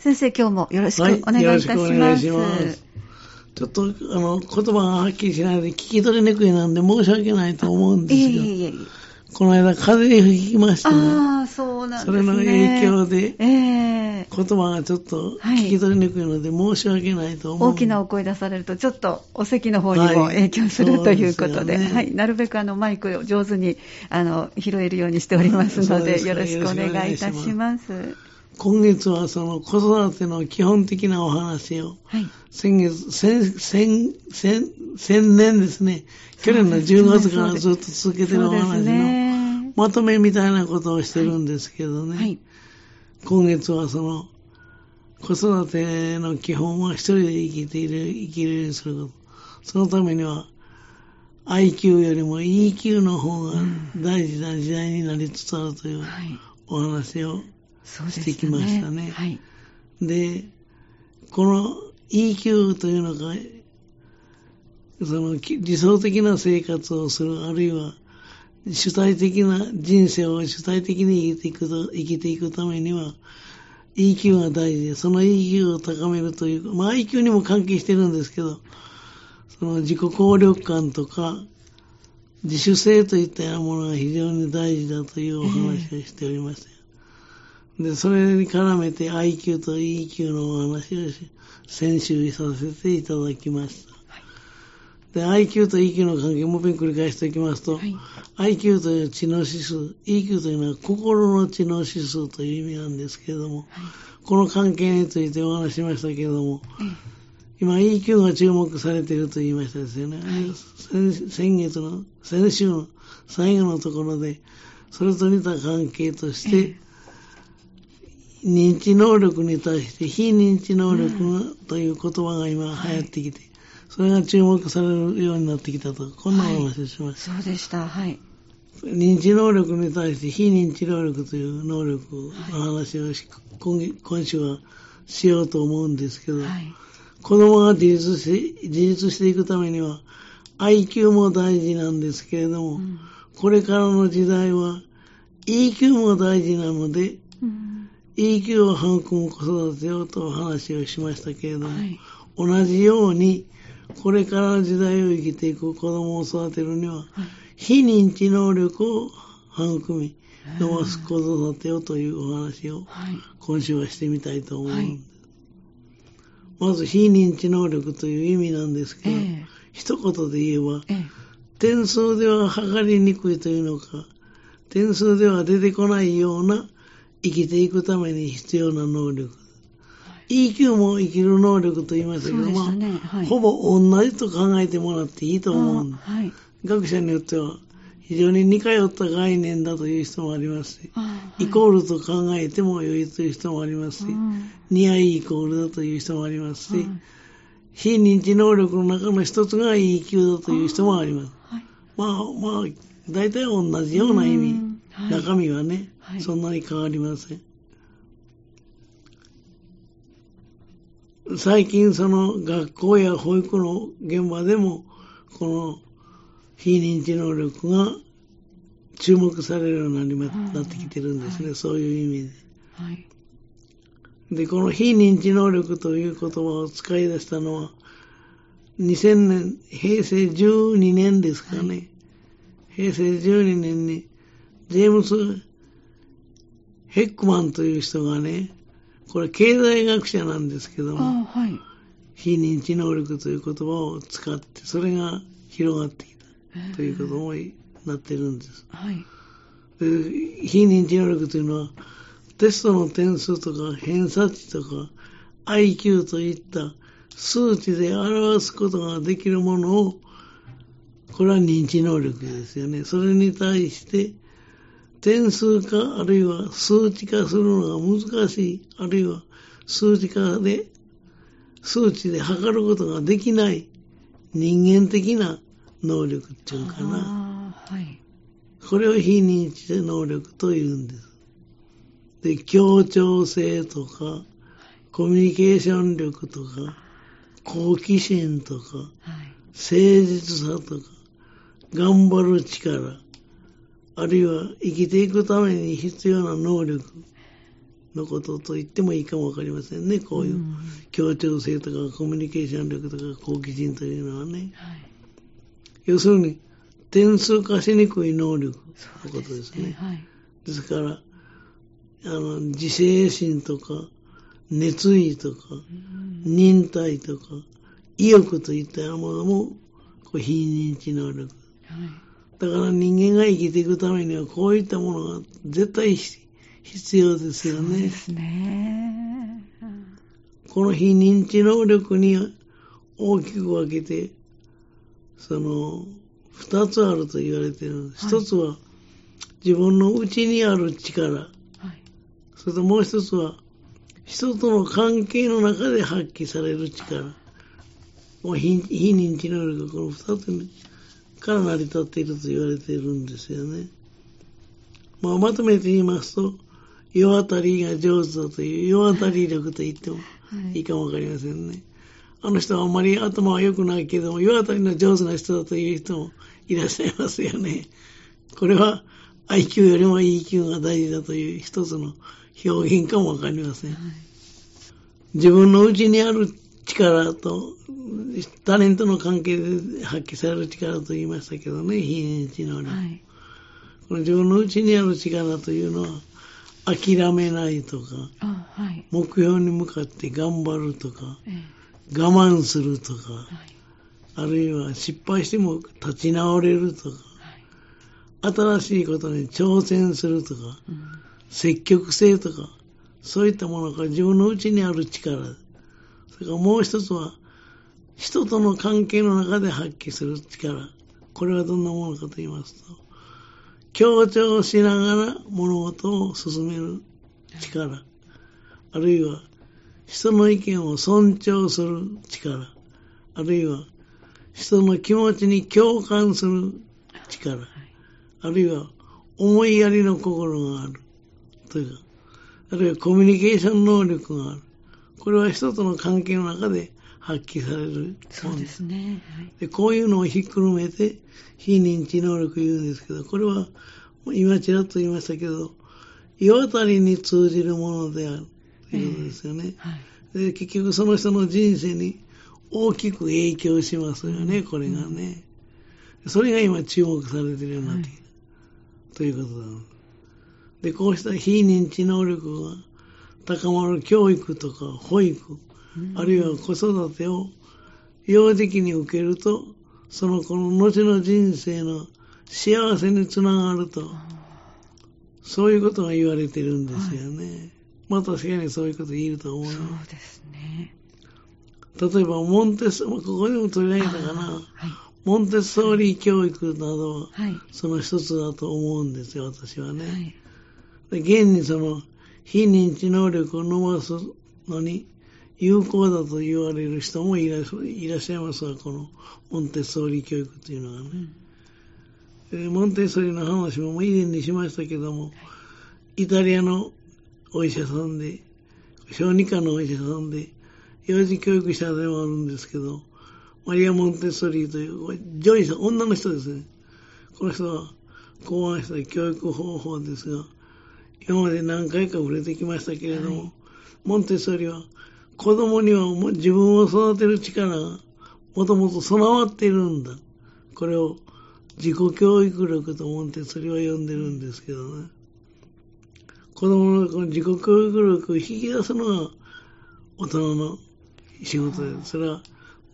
先生、今日もよろしくお願いいたします。はい、よろしくお願いします。ちょっと、あの、言葉がはっきりしないで聞き取りにくいなんで申し訳ないと思うんですよ。いえいえいえこの間、風邪ひきましたね。ああ、そうなんですね。それの影響で、えー、言葉がちょっと聞き取りにくいので、申し訳ないと思う、大きなお声出されると、ちょっとお席の方にも影響する、はい、ということで、でね、はい、なるべくあのマイクを上手にあの拾えるようにしておりますので、よろしくお願いいたします。今月はその子育ての基本的なお話を、はい、先月、先、先、先、先年ですね、去年の10月からずっと続けてるお話のまとめみたいなことをしてるんですけどね、はい、今月はその子育ての基本は一人で生きている、生きるようにすること。そのためには IQ よりも EQ の方が大事な時代になりつつあるというお話を、してきましたね。はい、で、この EQ というのが、その理想的な生活をする、あるいは主体的な人生を主体的に生きていくと、生きていくためには、EQ が大事で、その EQ を高めるという、まあ IQ にも関係してるんですけど、その自己効力感とか、自主性といったようなものが非常に大事だというお話をしておりました。で、それに絡めて IQ と EQ のお話を先週させていただきました。はい、で、IQ と EQ の関係もう一遍繰り返しておきますと、はい、IQ という知能指数、EQ というのは心の知能指数という意味なんですけれども、はい、この関係についてお話ししましたけれども、今 EQ が注目されていると言いましたですよね。先先月の、先週の最後のところで、それと似た関係として、認知能力に対して非認知能力という言葉が今流行ってきて、それが注目されるようになってきたと、こんなお話をしました。はい、そうでした。はい。認知能力に対して非認知能力という能力の話を、はい、今週はしようと思うんですけど、はい、子供が自立し自立していくためには IQ も大事なんですけれども、うん、これからの時代は EQ も大事なので、うん EQ を育む子育てをと話をしましたけれども、はい、同じように、これからの時代を生きていく子供を育てるには、はい、非認知能力を育み、伸ばす子育てをというお話を、今週はしてみたいと思うんです。はい、まず、非認知能力という意味なんですけど、えー、一言で言えば、えー、点数では測りにくいというのか、点数では出てこないような生きていくために必要な能力。EQ も生きる能力と言いましたけど、ね、まあ、はい、ほぼ同じと考えてもらっていいと思う、はい、学者によっては非常に似通った概念だという人もありますし、はい、イコールと考えても良いという人もありますし、似合いイコールだという人もありますし、非認知能力の中の一つが EQ だという人もあります。まあまあ、大体同じような意味。中身はね、はい、そんなに変わりません。最近その学校や保育の現場でも、この非認知能力が注目されるようになってきてるんですね、はい、そういう意味で。はい、で、この非認知能力という言葉を使い出したのは、2000年、平成12年ですかね。はい、平成12年にジェームス・ヘックマンという人がね、これ経済学者なんですけども、はい、非認知能力という言葉を使って、それが広がってきたということもなってるんです。はい、で非認知能力というのは、テストの点数とか偏差値とか IQ といった数値で表すことができるものを、これは認知能力ですよね。それに対して、点数化あるいは数値化するのが難しい、あるいは数値化で、数値で測ることができない人間的な能力っていうかな。はい、これを非認知能力と言うんです。で、協調性とか、コミュニケーション力とか、好奇心とか、はい、誠実さとか、頑張る力、あるいは生きていくために必要な能力。のことと言ってもいいかもわかりませんね。こういう協調性とかコミュニケーション力とか好奇心というのはね。はい、要するに、点数化しにくい能力のことですね。です、ねはい、ですから、あの、自制心とか、熱意とか、忍耐とか、意欲といったものも、こう非認知能力。はい、だから人間が生きていくためには、こういったものが絶対必要ですよね。そうですね。この非認知能力に大きく分けて、その、二つあると言われている。一、はい、つは、自分の内にある力。はい、それともう一つは、人との関係の中で発揮される力。もう非非認知能力がこの二つから成り立っていると言われているんですよね。まあ、まとめて言いますと、世渡りが上手だという、世渡り力と言ってもいいかもわかりませんね。あの人はあんまり頭は良くないけども、世渡りの上手な人だという人もいらっしゃいますよね。これは IQ よりも EQ が大事だという一つの表現かもわかりません。自分の内にある力と、タレントの関係で発揮される力と言いましたけどね、非認知能力。はい、この自分の内にある力というのは、諦めないとか、はい、目標に向かって頑張るとか、ええ、我慢するとか、はい、あるいは失敗しても立ち直れるとか、新しいことに挑戦するとか、うん、積極性とか、そういったものが自分の内にある力。それからもう一つは、人との関係の中で発揮する力。これはどんなものかと言いますと、強調しながら物事を進める力。あるいは、人の意見を尊重する力。あるいは、人の気持ちに共感する力。あるいは、思いやりの心がある。というか、あるいはコミュニケーション能力がある。これは人との関係の中で発揮されるそうですね、はい、で。こういうのをひっくるめて、非認知能力言うんですけど、これは、今ちらっと言いましたけど、世渡りに通じるものであるということですよね。えーはい、で結局その人の人生に大きく影響しますよね、これがね。それが今注目されているようになっている、はい、ということだ。で、こうした非認知能力が高まる教育とか保育、あるいは子育てを幼児期に受けると、その子の後の人生の幸せにつながると、そういうことが言われてるんですよね。はい、まあ確かにそういうこと言えると思うそうですね。例えば、モンテス、ここでも取り上げたかな、はい、モンテッソーリー教育などは、その一つだと思うんですよ、私はね。はい、現にその、非認知能力を伸ばすのに有効だと言われる人もいらっしゃいますが、このモンテッソーリ教育というのはね。うん、モンテッソーリの話も以前にしましたけども、イタリアのお医者さんで、小児科のお医者さんで、幼児教育者でもあるんですけど、マリア・モンテッソーリという、女医さん、女の人ですね。この人は考案した教育方法ですが、今まで何回か触れてきましたけれども、はい、モンテッソリは子供には自分を育てる力がもともと備わっているんだ。これを自己教育力とモンテッソリは呼んでるんですけどね。子供のこの自己教育力を引き出すのが大人の仕事です。それは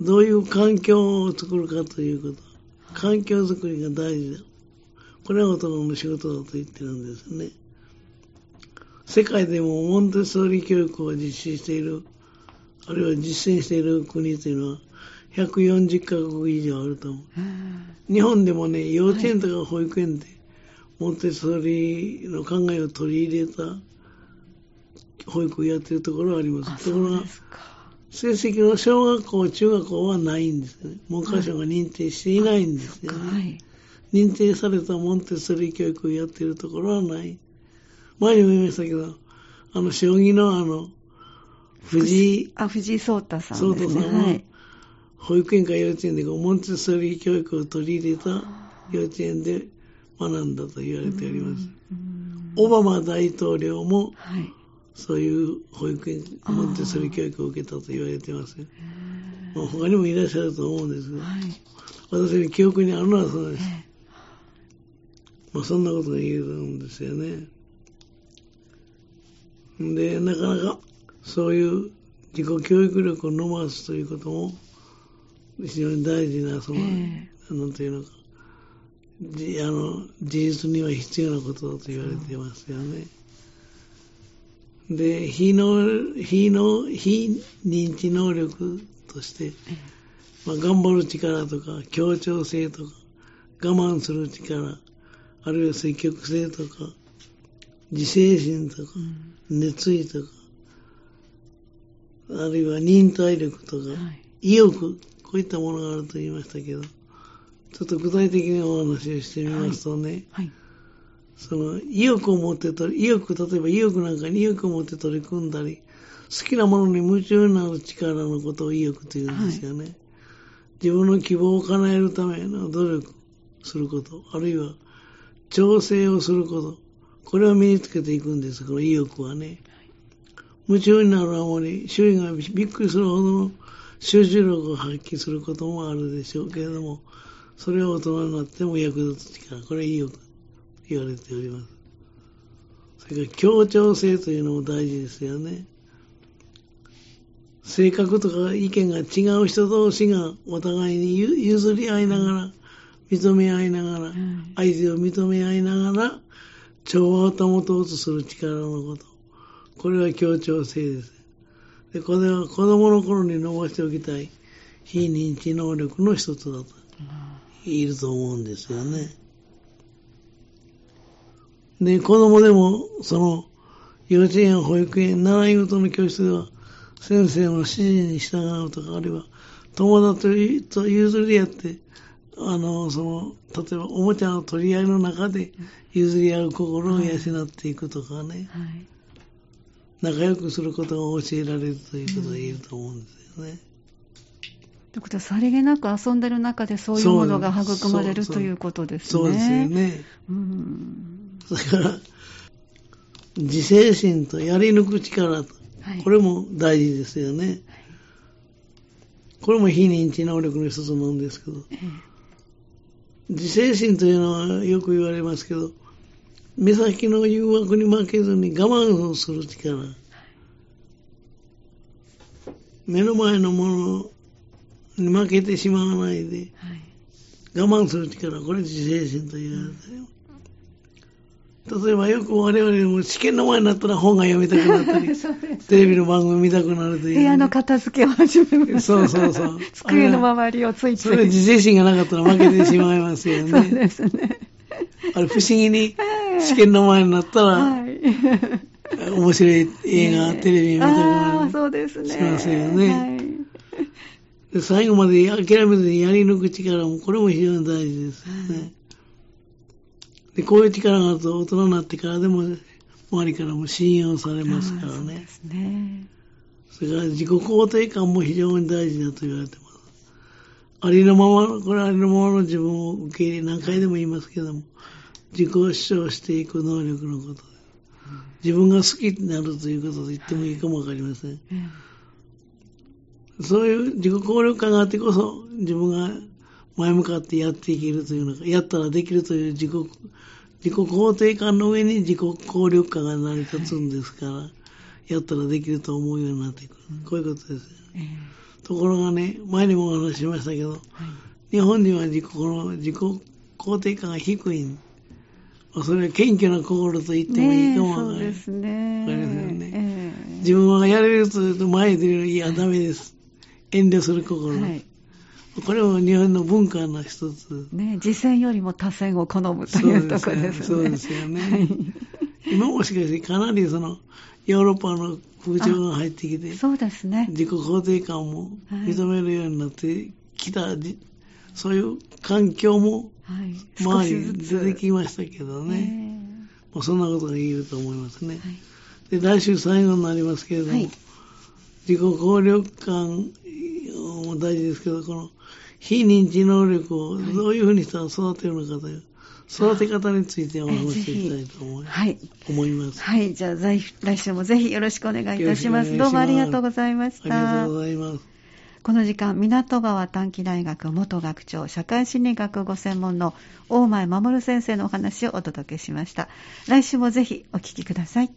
どういう環境を作るかということ。環境づくりが大事だ。これは大人の仕事だと言ってるんですね。世界でもモンテッソーリ教育を実施している、あるいは実践している国というのは、140カ国以上あると思う。日本でもね、幼稚園とか保育園で、モンテッソーリの考えを取り入れた保育をやってるところはあります。ところが、成績の小学校、中学校はないんですね。文科省が認定していないんですよね。はい、認定されたモンテッソーリ教育をやっているところはない。前にも言いましたけど、あの、将棋のあの、藤井、あ、藤井聡太さんですね。さんはい、保育園か幼稚園でモンテッソリー教育を取り入れた幼稚園で学んだと言われております。オバマ大統領も、はい、そういう保育園、モンテッソリ教育を受けたと言われてますよ。まあ、他にもいらっしゃると思うんですけど、はい、私の記憶にあるのはそうです。まあ、そんなことが言えるんですよね。で、なかなかそういう自己教育力を伸ばすということも非常に大事な、その、えー、なんていうのか、じあの事実には必要なことだと言われてますよね。で、非の、非の、非認知能力として、まあ、頑張る力とか、協調性とか、我慢する力、あるいは積極性とか、自制心とか、熱意とか、あるいは忍耐力とか、意欲、こういったものがあると言いましたけど、ちょっと具体的にお話をしてみますとね、はい。はい、その意欲を持って取り、意欲、例えば意欲なんかに意欲を持って取り組んだり、好きなものに夢中になる力のことを意欲というんですよね。はい、自分の希望を叶えるための努力すること、あるいは調整をすること、これを身につけていくんです、この意欲はね。夢中になるあまり、周囲がびっくりするほどの集中力を発揮することもあるでしょうけれども、それは大人になっても役立つ力、これは意欲と言われております。それから協調性というのも大事ですよね。性格とか意見が違う人同士がお互いに譲り合いながら、認め合いながら、相手を認め合いながら、調和を保とうとする力のこと。これは協調性です。でこれは子供の頃に伸ばしておきたい非認知能力の一つだと言えると思うんですよね。で、子供でも、その、幼稚園、保育園、習い事の教室では、先生の指示に従うとか、あるいは、友達と譲り合って、あの、その、例えばおもちゃの取り合いの中で譲り合う心を養っていくとかね、はい。はい、仲良くすることが教えられるということが言えると思うんですよね。ということは、さりげなく遊んでる中でそういうものが育まれるということですね。そうですよね。うん、だから、自制心とやり抜く力と、はい、これも大事ですよね。これも非認知能力の一つなんですけど、ええ自制心というのはよく言われますけど、目先の誘惑に負けずに我慢をする力。目の前のものに負けてしまわないで、我慢する力、これ自制心と言われたよ。例えばよく我々も試験の前になったら本が読みたくなったり、テレビの番組見たくなるという、部屋の片付けを始めます。そうそうそう。机の周りをついて。それ自制心がなかったら負けてしまいますよね。そうですね。あれ不思議に試験の前になったら、はい、面白い映画、テレビ見たくなる。そうですね。しますよね。はいで最後まで諦めずにやり抜く力も、これも非常に大事ですよね。で、こういう力があると大人になってからでも、周りからも信用されますからね。そうですね。それから自己肯定感も非常に大事だと言われてます。ありのまま、これありのままの自分を受け入れ、何回でも言いますけども、自己主張していく能力のことで。自分が好きになるということと言ってもいいかもわかりません。そういう自己効力感があってこそ、自分が前向かってやっていけるというのか、やったらできるという自己、自己肯定感の上に自己効力感が成り立つんですから、はい、やったらできると思うようになってくる。こういうことです、えー、ところがね、前にもお話ししましたけど、はい、日本人は自己自己肯定感が低いそれは謙虚な心と言ってもいいかもわかりますよね。えー、自分はやれると言うと前に出るいや、ダメです。遠慮する心。はいこれも日本の文化の一つ。ね、実践よりも多選を好むというところですね。そうですよね。はい、今もしかしてかなりそのヨーロッパの風潮が入ってきて、そうですね。自己肯定感も認めるようになってきた、はい、そういう環境も周りに出てきましたけどね。もうそんなことが言えると思いますね。はい、で来週最後になりますけれども、自己効力感も大事ですけど、この非認知能力をどういうふうにしたら育てるのかという、育て方についてお話ししたいと思い,、はい、思います。はい、じゃあ来週もぜひよろしくお願いいたします。どうもありがとうございました。ありがとうございます。この時間、港川短期大学元学長、社会心理学ご専門の大前守先生のお話をお届けしました。来週もぜひお聞きください。